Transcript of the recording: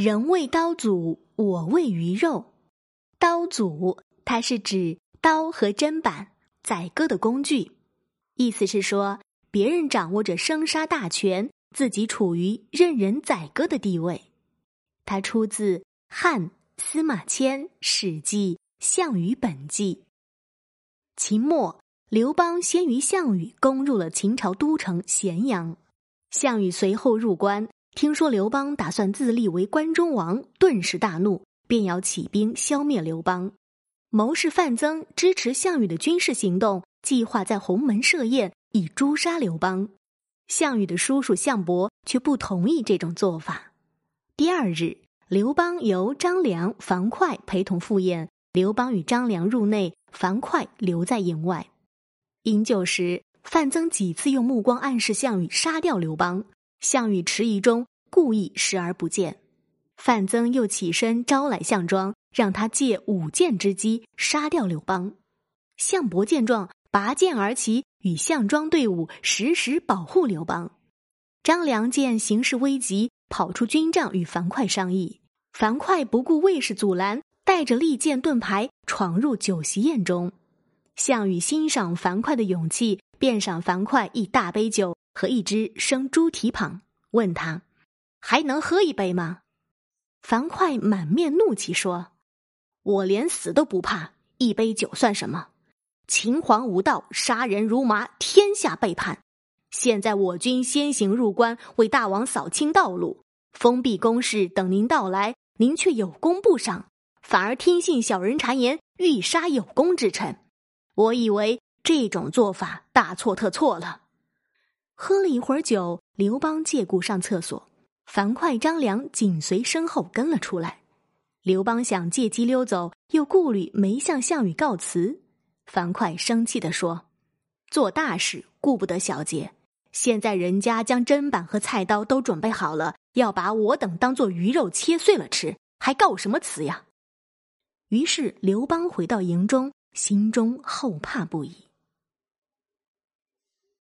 人为刀俎，我为鱼肉。刀俎，它是指刀和砧板，宰割的工具。意思是说，别人掌握着生杀大权，自己处于任人宰割的地位。它出自汉司马迁《史记·项羽本纪》。秦末，刘邦先于项羽攻入了秦朝都城咸阳，项羽随后入关。听说刘邦打算自立为关中王，顿时大怒，便要起兵消灭刘邦。谋士范增支持项羽的军事行动，计划在鸿门设宴以诛杀刘邦。项羽的叔叔项伯却不同意这种做法。第二日，刘邦由张良、樊哙陪同赴宴，刘邦与张良入内，樊哙留在营外。饮酒时，范增几次用目光暗示项羽杀掉刘邦。项羽迟疑中，故意视而不见。范增又起身招来项庄，让他借舞剑之机杀掉刘邦。项伯见状，拔剑而起，与项庄对舞，时时保护刘邦。张良见形势危急，跑出军帐与樊哙商议。樊哙不顾卫士阻拦，带着利剑盾牌闯入酒席宴中。项羽欣赏樊哙的勇气，便赏樊哙一大杯酒。和一只生猪蹄膀，问他还能喝一杯吗？樊哙满面怒气说：“我连死都不怕，一杯酒算什么？秦皇无道，杀人如麻，天下背叛。现在我军先行入关，为大王扫清道路，封闭宫室，等您到来。您却有功不赏，反而听信小人谗言，欲杀有功之臣。我以为这种做法大错特错了。”喝了一会儿酒，刘邦借故上厕所，樊哙、张良紧随身后跟了出来。刘邦想借机溜走，又顾虑没向项羽告辞。樊哙生气地说：“做大事顾不得小节，现在人家将砧板和菜刀都准备好了，要把我等当做鱼肉切碎了吃，还告什么辞呀？”于是刘邦回到营中，心中后怕不已。